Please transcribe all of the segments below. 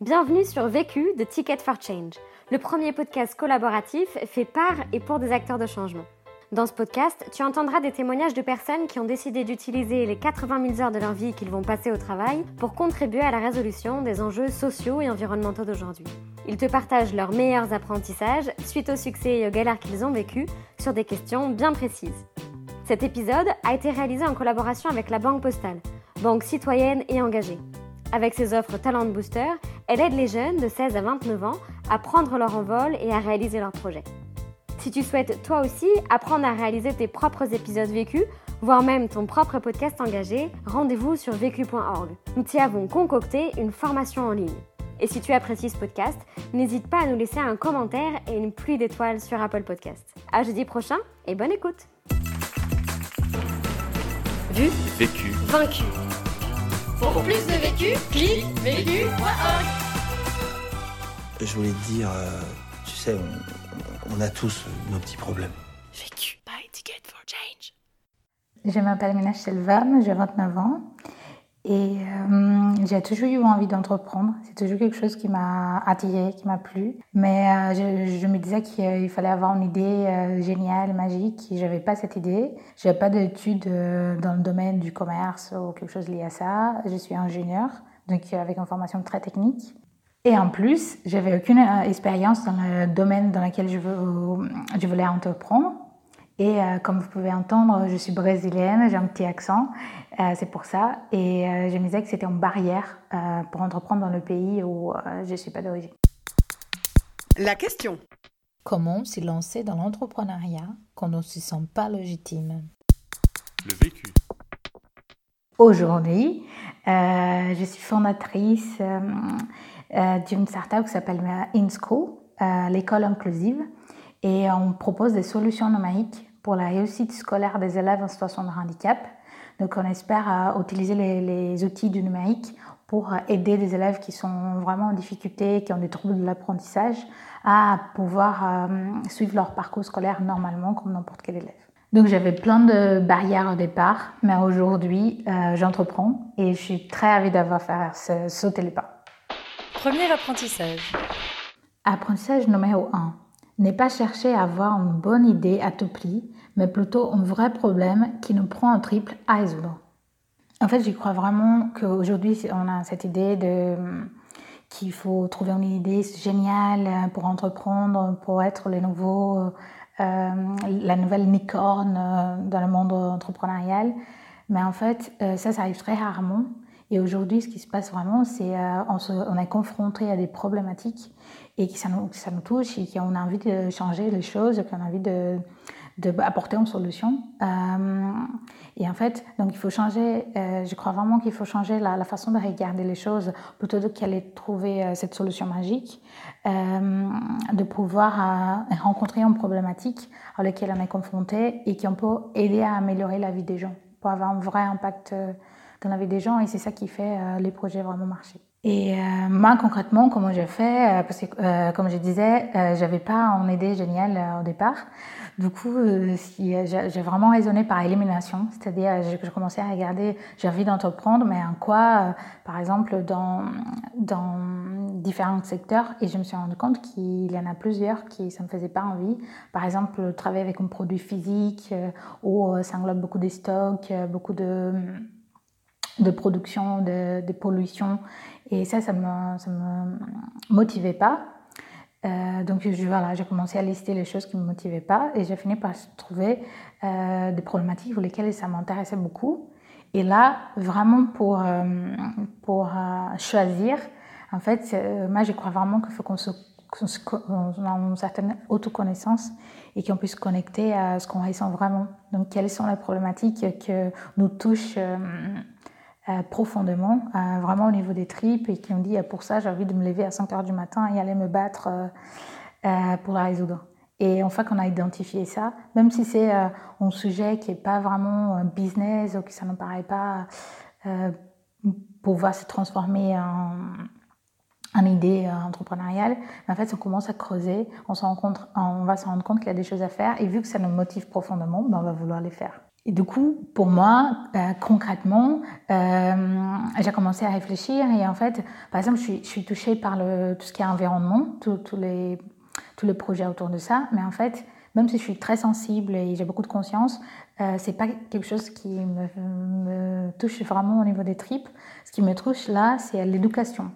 Bienvenue sur Vécu de Ticket for Change, le premier podcast collaboratif fait par et pour des acteurs de changement. Dans ce podcast, tu entendras des témoignages de personnes qui ont décidé d'utiliser les 80 000 heures de leur vie qu'ils vont passer au travail pour contribuer à la résolution des enjeux sociaux et environnementaux d'aujourd'hui. Ils te partagent leurs meilleurs apprentissages suite au succès et aux galères qu'ils ont vécues sur des questions bien précises. Cet épisode a été réalisé en collaboration avec la Banque Postale, banque citoyenne et engagée. Avec ses offres Talent Booster, elle aide les jeunes de 16 à 29 ans à prendre leur envol et à réaliser leurs projets. Si tu souhaites toi aussi apprendre à réaliser tes propres épisodes vécus, voire même ton propre podcast engagé, rendez-vous sur vécu.org. Nous t'y avons concocté une formation en ligne. Et si tu apprécies ce podcast, n'hésite pas à nous laisser un commentaire et une pluie d'étoiles sur Apple Podcast. À jeudi prochain et bonne écoute. Vu, vécu, vaincu. Pour plus de vécu, clique vécu.org. Je voulais te dire, euh, tu sais, on, on a tous nos petits problèmes. Vécu by Ticket for Change. Je m'appelle Mina Selvam, j'ai 29 ans et euh, j'ai toujours eu envie d'entreprendre. C'est toujours quelque chose qui m'a attiré, qui m'a plu. Mais euh, je, je, me disais qu'il fallait avoir une idée euh, géniale, magique. Et j'avais pas cette idée. J'avais pas d'études euh, dans le domaine du commerce ou quelque chose lié à ça. Je suis ingénieur, donc avec une formation très technique. Et en plus, j'avais aucune euh, expérience dans le domaine dans lequel je, je voulais entreprendre. Et euh, comme vous pouvez entendre, je suis brésilienne, j'ai un petit accent, euh, c'est pour ça. Et euh, je me disais que c'était une barrière euh, pour entreprendre dans le pays où euh, je ne suis pas d'origine. La question. Comment se lancer dans l'entrepreneuriat quand on ne se sent pas légitime? Le vécu. Aujourd'hui, euh, je suis fondatrice d'une startup qui s'appelle InSchool, l'école inclusive. Et on propose des solutions numériques pour la réussite scolaire des élèves en situation de handicap. Donc on espère euh, utiliser les, les, outils du numérique pour aider des élèves qui sont vraiment en difficulté, qui ont des troubles de l'apprentissage, à pouvoir euh, suivre leur parcours scolaire normalement comme n'importe quel élève. Donc j'avais plein de barrières au départ, mais aujourd'hui euh, j'entreprends et je suis très ravie d'avoir fait sauter les pas. Premier apprentissage. Apprentissage numéro 1 n'est pas chercher à avoir une bonne idée à tout prix, mais plutôt un vrai problème qui nous prend en triple à résoudre. En fait, j'y crois vraiment qu'aujourd'hui, on a cette idée de qu'il faut trouver une idée géniale pour entreprendre, pour être les nouveaux, euh, la nouvelle licorne euh, dans le monde entrepreneurial. Mais en fait, euh, ça, ça arrive très rarement. Et aujourd'hui, ce qui se passe vraiment, c'est euh, on, on est confronté à des problématiques et que ça nous, touche et qu'on a envie de changer les choses, qu'on a envie de, de apporter une solution. Euh, et en fait, donc il faut changer, euh, je crois vraiment qu'il faut changer la, façon de regarder les choses plutôt qu'aller trouver euh, cette solution magique, de pouvoir rencontrer une problématique à laquelle on est confronté et qui on peut aider à améliorer la vie des gens pour avoir un vrai impact dans la vie des gens et c'est ça qui fait les projets vraiment marcher. Et euh, moi, concrètement, comment j'ai fait euh, Parce que, euh, comme je disais, euh, j'avais pas une idée géniale euh, au départ. Du coup, si, j'ai vraiment raisonné par élimination. C'est-à-dire, j'ai commencé à regarder, j'ai envie d'entreprendre, mais en quoi, par exemple, dans, dans différents secteurs. Et je me suis rendu compte qu'il y en a plusieurs qui ça me faisait pas envie. Par exemple, travailler avec un produit physique, où ça englobe beaucoup de stocks, beaucoup de de production, de, pollution. Et ça, ça ne me, motivait pas. Euh, donc je, voilà, j'ai commencé à lister les choses qui ne me motivaient pas et j'ai fini par trouver euh, des problématiques pour lesquelles ça m'intéressait beaucoup. Et là, vraiment pour, euh, choisir, en fait, moi je crois vraiment qu'il faut qu'on se qu'on ait une certaine autoconnaissance et qu'on puisse connecter à ce qu'on ressent vraiment. Donc, quelles sont les problématiques que nous touchent euh, euh, profondément, euh, vraiment au niveau des tripes, et qui me dit pour ça, j'ai envie de me lever à 5 heures du matin et aller me battre pour la résoudre. Et fois qu'on a identifié ça, même si c'est un sujet qui n'est pas vraiment business ou que ça ne paraît pas pouvoir se transformer en une idée euh, entrepreneuriale, en fait, on commence à creuser, on, se rend compte, on va se rendre compte qu'il y a des choses à faire, et vu que ça nous motive profondément, ben, on va vouloir les faire. Et du coup, pour moi, euh, concrètement, euh, j'ai commencé à réfléchir et en fait, par exemple, je suis, touchée par tout ce qui est environnement, tous les, tous les projets autour de ça, mais en fait, même si je suis très sensible et j'ai beaucoup de conscience, euh, c'est pas quelque chose qui me, touche vraiment au niveau des tripes. Ce qui me touche là, c'est l'éducation.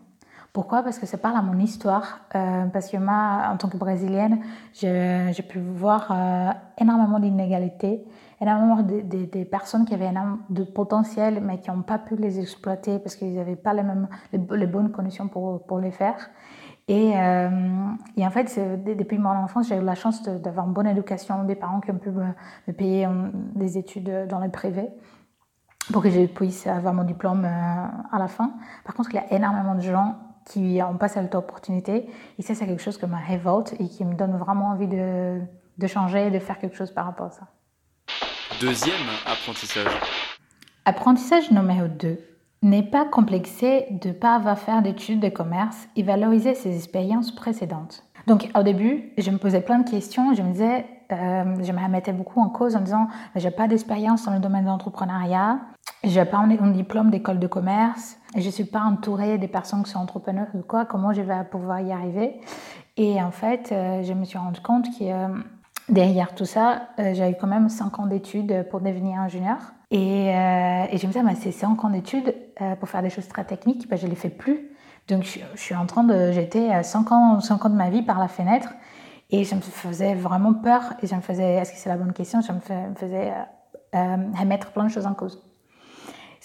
Pourquoi? Parce que ça parle à mon histoire. Euh, parce que moi, en tant que brésilienne, j'ai pu voir euh, énormément d'inégalités énormément des personnes qui avaient énormément de potentiel, mais qui n'ont pas pu les exploiter parce qu'ils n'avaient pas les, mêmes, les, bonnes conditions pour, pour les faire. Et, euh, et en fait, depuis mon enfance, j'ai eu la chance d'avoir une bonne éducation, des parents qui ont pu me, payer euh, des études dans le privé pour que je puisse avoir mon diplôme à la fin. Par contre, il y a énormément de gens qui ont pas cette opportunité. Et ça, c'est quelque chose qui me révolte et qui me donne vraiment envie de, de changer et de faire quelque chose par rapport à ça. Deuxième apprentissage. Apprentissage numéro 2. N'est pas complexé de ne pas avoir fait d'études de commerce et valoriser ses expériences précédentes. Donc au début, je me posais plein de questions. Je me disais, euh, je me remettais beaucoup en cause en disant, j'ai pas d'expérience dans le domaine de l'entrepreneuriat, j'ai pas un diplôme d'école de commerce, je suis pas entourée des personnes qui sont entrepreneurs ou quoi. Comment je vais pouvoir y arriver? Et en fait, euh, je me suis rendu compte que euh, derrière tout ça, euh, j'ai eu quand même 5 ans d'études pour devenir ingénieur. Et, euh, je me disais, bah, c'est 5 ans d'études euh, pour faire des choses très techniques, bah, je ne les fais plus. Donc je, suis en train de jeter 5 ans, 5 ans de ma vie par la fenêtre. Et ça me faisait vraiment peur. Et je me faisais, est-ce que c'est la bonne question? Ça me, faisait remettre plein de choses en cause.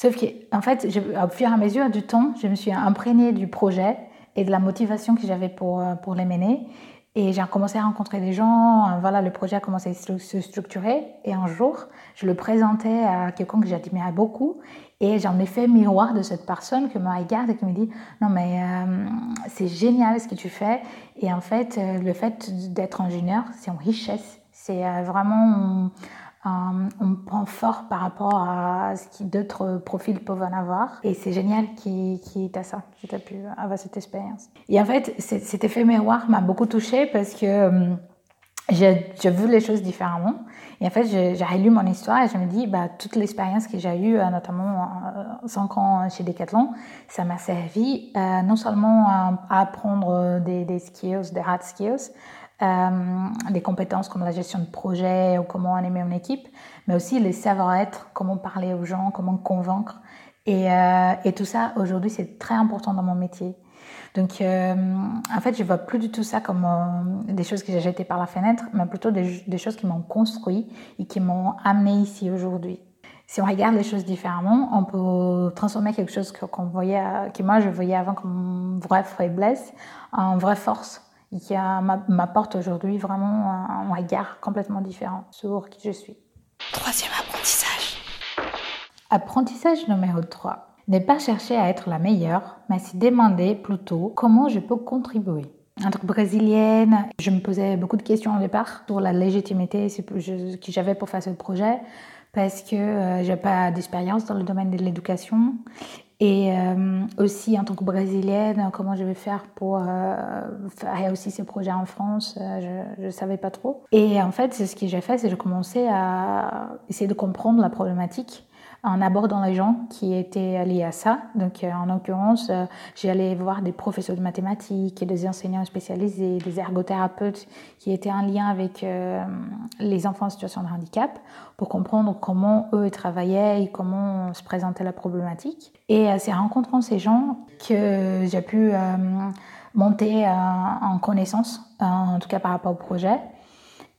Sauf qu'en fait, au fur et à mesure du temps, je me suis imprégnée du projet et de la motivation que j'avais pour, pour les mener. Et j'ai commencé à rencontrer des gens, euh, voilà, le projet a commencé à se structurer. Et un jour, je le présentais à quelqu'un que j'admirais beaucoup. Et j'en ai fait miroir de cette personne qui me regarde et qui me dit Non, mais euh, c'est génial ce que tu fais. Et en fait, euh, le fait d'être ingénieur, c'est une richesse. C'est vraiment un, point fort par rapport à ce que d'autres profils peuvent en avoir. Et c'est génial qu'il ça, qu'il ait pu avoir cette expérience. Et en fait, cet effet miroir m'a beaucoup touchée parce que euh, j'ai vu les choses différemment. Et en fait, j'ai relu mon histoire et je me dis, bah, toute l'expérience que j'ai eue, euh, notamment 5 euh, ans chez Decathlon, ça m'a servi non seulement à, apprendre des, skills, des hard skills, euh, des compétences comme la gestion de projet ou comment animer une équipe, mais aussi les savoir-être, comment parler aux gens, comment convaincre. Et, euh, tout ça, aujourd'hui, c'est très important dans mon métier. Donc, euh, en fait, je vois plus du tout ça comme des choses que j'ai jetées par la fenêtre, mais plutôt des, choses qui m'ont construit et qui m'ont amené ici aujourd'hui. Si on regarde les choses différemment, on peut transformer quelque chose qu'on voyait, que moi je voyais avant comme une vraie faiblesse en vraie force qui m'apporte aujourd'hui vraiment un, regard complètement différent sur qui je suis. Troisième apprentissage. Apprentissage numéro 3. Ne pas chercher à être la meilleure, mais se demander plutôt comment je peux contribuer. En tant que brésilienne, je me posais beaucoup de questions au départ sur la légitimité que j'avais pour faire ce projet parce que euh, j'ai pas d'expérience dans le domaine de l'éducation et euh, aussi, en tant que brésilienne, comment je vais faire pour euh, faire aussi ces projets en France, euh, je ne savais pas trop. Et en fait, ce que j'ai fait, c'est que j'ai commencé à essayer de comprendre la problématique en abordant les gens qui étaient liés à ça. Donc, euh, en l'occurrence, euh, allé voir des professeurs de mathématiques, des enseignants spécialisés, des ergothérapeutes qui étaient en lien avec euh, les enfants en situation de handicap pour comprendre comment eux travaillaient et comment se présentait la problématique. Et c'est en rencontrant ces gens que j'ai pu monter en connaissance, en tout cas par rapport au projet.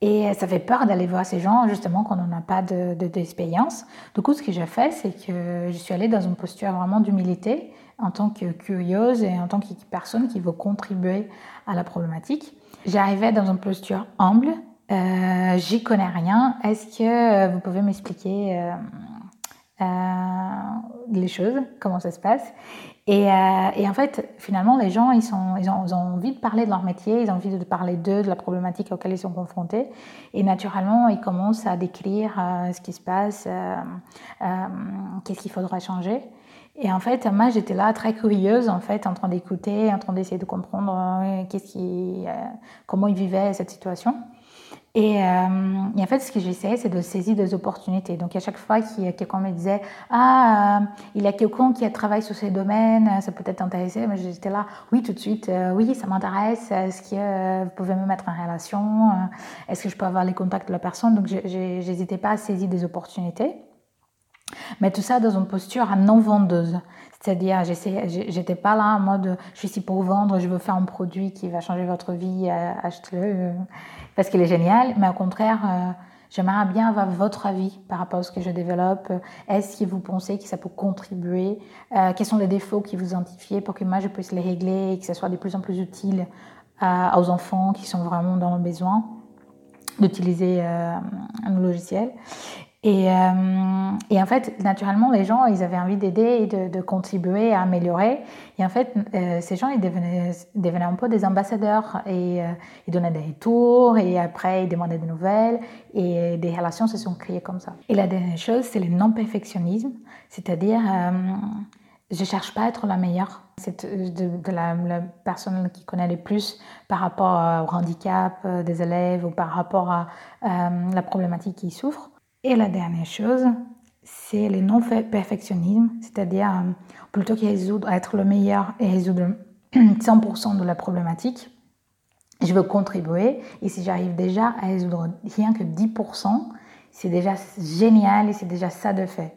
Et ça fait peur d'aller voir ces gens, justement, quand on n'a pas d'expérience. De, du coup, ce que j'ai fait, c'est que je suis allée dans une posture vraiment d'humilité, en tant que curieuse et en tant que personne qui veut contribuer à la problématique. J'arrivais dans une posture humble. Euh, J'y connais rien. Est-ce que vous pouvez m'expliquer euh, euh, les choses, comment ça se passe euh, et, en fait, finalement, les gens, ils, sont, ils, ont, envie de parler de leur métier, ils ont envie de parler d'eux, de la problématique auxquelles ils sont confrontés. Et naturellement, ils commencent à décrire euh, ce qui se passe, euh, qu'est-ce qu'il faudrait changer. Et en fait, moi, j'étais là très curieuse, en fait, en train d'écouter, en train d'essayer de comprendre qu'est-ce qui, comment ils vivaient cette situation. Et, euh, et, en fait, ce que j'essaie, c'est de saisir des opportunités. Donc, à chaque fois que quelqu'un me disait Ah, euh, il y a quelqu'un qui travaille sur ces domaines, ça peut être intéressé, mais j'étais là, oui, tout de suite, euh, oui, ça m'intéresse. Est-ce que vous pouvez me mettre en relation? Est-ce que je peux avoir les contacts de la personne Donc, j'hésitais pas à saisir des opportunités. Mais tout ça dans une posture non-vendeuse. C'est-à-dire, j'étais pas là en mode je suis ici pour vendre, je veux faire un produit qui va changer votre vie, achetez-le parce qu'il est génial, mais au contraire, euh, j'aimerais bien avoir votre avis par rapport à ce que je développe. Est-ce que vous pensez que ça peut contribuer euh, Quels sont les défauts que vous identifiez pour que moi je puisse les régler et que ça soit de plus en plus utile euh, aux enfants qui sont vraiment dans le besoin d'utiliser un logiciel et, euh, et, en fait, naturellement, les gens, ils avaient envie d'aider et de, contribuer à améliorer. Et en fait, euh, ces gens, ils devenaient, un peu des ambassadeurs et euh, ils donnaient des tours et après, ils demandaient des nouvelles et des relations se sont créées comme ça. Et la dernière chose, c'est le non-perfectionnisme, c'est-à-dire, je cherche pas à être la meilleure. C'est de, la, personne qui connaît le plus par rapport au handicap des élèves ou par rapport à la problématique qu'ils souffrent. Et la dernière chose, c'est le non-perfectionnisme, c'est-à-dire euh, plutôt que être le meilleur et résoudre 100% de la problématique, je veux contribuer. Et si j'arrive déjà à résoudre rien que 10%, c'est déjà génial et c'est déjà ça de fait.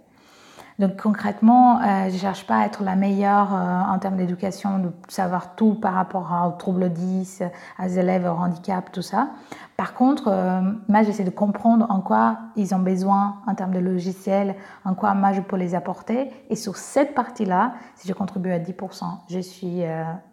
Donc concrètement, euh, je ne cherche pas à être la meilleure euh, en termes d'éducation, de savoir tout par rapport aux troubles 10, aux élèves, au handicap, tout ça. Par contre, euh, moi, j'essaie de comprendre en quoi ils ont besoin en termes de logiciels, en quoi moi, je peux les apporter. Et sur cette partie-là, si je contribue à 10%, je suis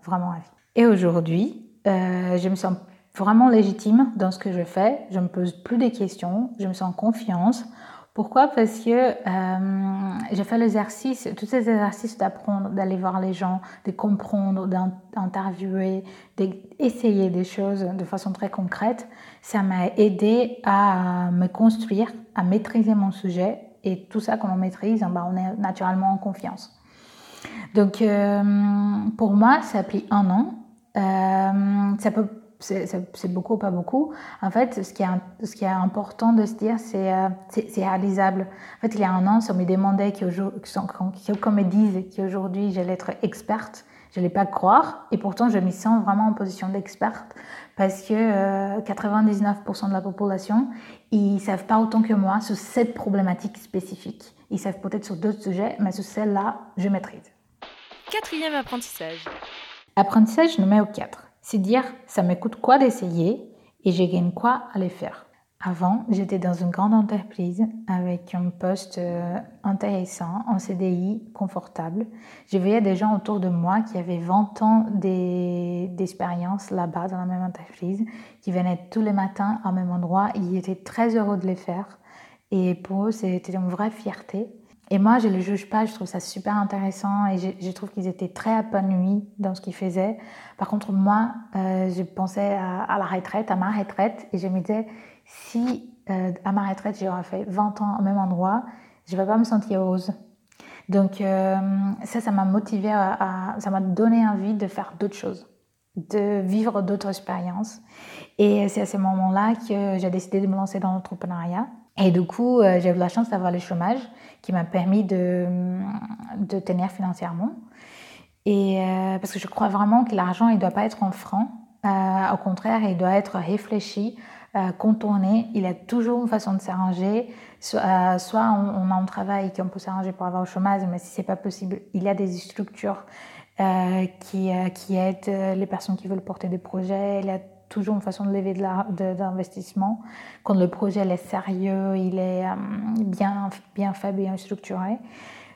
vraiment ravie. Et aujourd'hui, je me sens vraiment légitime dans ce que je fais. Je ne me pose plus de questions, je me sens en confiance. Pourquoi? Parce que euh, j'ai fait l'exercice, tous ces exercices d'apprendre, d'aller voir les gens, de comprendre, d'interviewer, d'essayer des choses de façon très concrète, ça m'a aidé à me construire, à maîtriser mon sujet. Et tout ça, quand on maîtrise, ben, on est naturellement en confiance. Donc, euh, pour moi, ça a pris un an. Euh, ça peut c'est beaucoup ou pas beaucoup. En fait, ce qui est, ce qui est important de se dire, c'est euh, c'est réalisable. En fait, il y a un an, si on me demandait qu'on me dise qu'aujourd'hui j'allais être experte, je n'allais pas croire. Et pourtant, je me sens vraiment en position d'experte parce que 99% euh, de la population, ils savent pas autant que moi sur cette problématique spécifique. Ils savent peut-être sur d'autres sujets, mais sur celle-là, je maîtrise. Quatrième apprentissage. Apprentissage numéro 4 c'est dire ça me coûte quoi d'essayer et je gagne quoi à le faire. Avant, j'étais dans une grande entreprise avec un poste euh, intéressant, en CDI, confortable. Je voyais des gens autour de moi qui avaient 20 ans d'expérience là-bas dans la même entreprise, qui venaient tous les matins au même endroit. Ils étaient très heureux de les faire. Et pour eux, c'était une vraie fierté. Et moi, je ne les juge pas, je trouve ça super intéressant et je, trouve qu'ils étaient très épanouis dans ce qu'ils faisaient. Par contre, moi, euh, je pensais à, la retraite, à ma retraite, et je me disais, si euh, à ma retraite, j'aurais fait 20 ans au même endroit, je ne vais pas me sentir heureuse. Donc euh, ça, ça m'a motivé, à, ça m'a donné envie de faire d'autres choses, de vivre d'autres expériences. Et c'est à ce moment-là que j'ai décidé de me lancer dans l'entrepreneuriat. Et du coup, euh, j'ai eu la chance d'avoir le chômage qui m'a permis de, de, tenir financièrement. Et euh, parce que je crois vraiment que l'argent, il ne doit pas être en franc. Euh, au contraire, il doit être réfléchi, contourné. Il y a toujours une façon de s'arranger. Soit, on, a un travail qu'on peut s'arranger pour avoir le chômage, mais si ce n'est pas possible, il y a des structures qui, qui aident les personnes qui veulent porter des projets. Toujours une façon de lever de l'investissement. Quand le projet est sérieux, il est euh, bien, bien fait, bien structuré.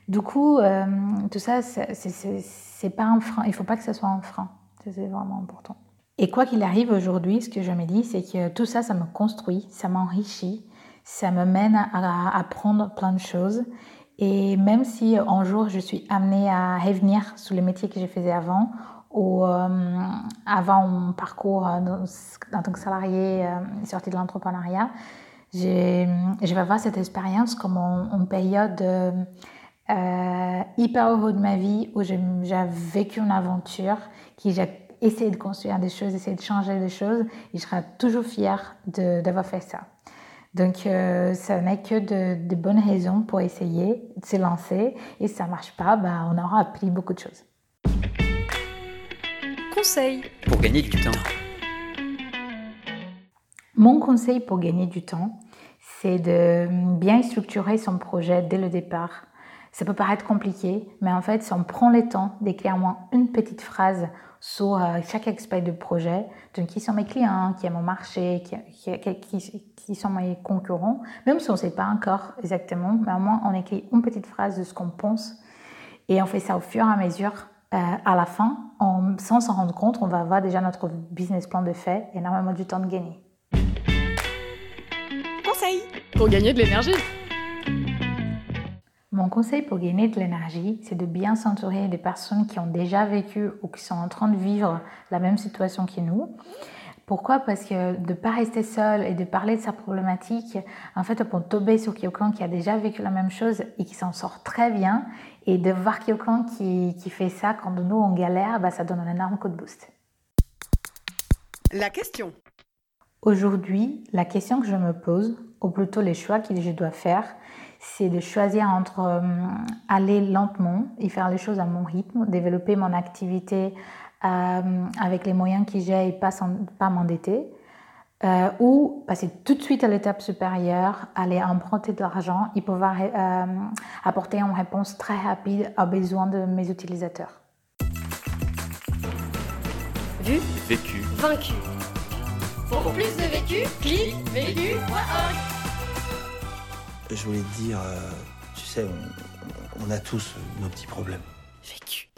Du coup, euh, tout ça, c'est pas un frein. Il faut pas que ce soit un frein. C'est vraiment important. Et quoi qu'il arrive aujourd'hui, ce que je me dis, c'est que tout ça, ça me construit, ça m'enrichit, ça me mène à apprendre plein de choses. Et même si un jour je suis amenée à revenir sur les métiers que je faisais avant, ou euh, avant mon parcours euh, en tant que salarié euh, sorti de l'entrepreneuriat, je vais voir cette expérience comme une, période hyper heureuse de ma vie où j'ai vécu une aventure qui essayer de construire des choses, essayer de changer des choses, et je serai toujours fière d'avoir fait ça. Donc, ça n'est que de, de, bonnes raisons pour essayer de se lancer. Et si ça ne marche pas, bah, on aura appris beaucoup de choses. Conseil pour gagner du temps. Mon conseil pour gagner du temps, c'est de bien structurer son projet dès le départ. Ça peut paraître compliqué, mais en fait, si on prend le temps d'écrire moins une petite phrase sur euh, chaque aspect du projet, donc qui sont mes clients, qui est mon marché, qui, qui, qui sont mes concurrents, même si on ne sait pas encore exactement, mais au moins on écrit une petite phrase de ce qu'on pense et on fait ça au fur et à mesure. Euh, à la fin, sans s'en rendre compte, on va avoir déjà notre business plan de fait et énormément du temps de gagner. Conseil pour gagner de l'énergie. Mon conseil pour gagner de l'énergie, c'est de bien s'entourer des personnes qui ont déjà vécu ou qui sont en train de vivre la même situation que nous. Pourquoi? Parce que de ne pas rester seul et de parler de sa problématique, en fait, on peut tomber sur quelqu'un qui a déjà vécu la même chose et qui s'en sort très bien. Et de voir quelqu'un qui, qui, fait ça quand nous, on galère, bah, ça donne un énorme coup de boost. La question. Aujourd'hui, la question que je me pose, ou plutôt les choix que je dois faire, c'est de choisir entre euh, aller lentement et faire les choses à mon rythme, développer mon activité euh, avec les moyens que j'ai et pas, pas m'endetter, euh, ou passer tout de suite à l'étape supérieure, aller emprunter de l'argent et pouvoir apporter une réponse très rapide aux besoins de mes utilisateurs. Vu, vécu, vaincu. Pour plus de vécu, clique vécu.org je voulais te dire, euh, tu sais, on, on, a tous nos petits problèmes. Vécu.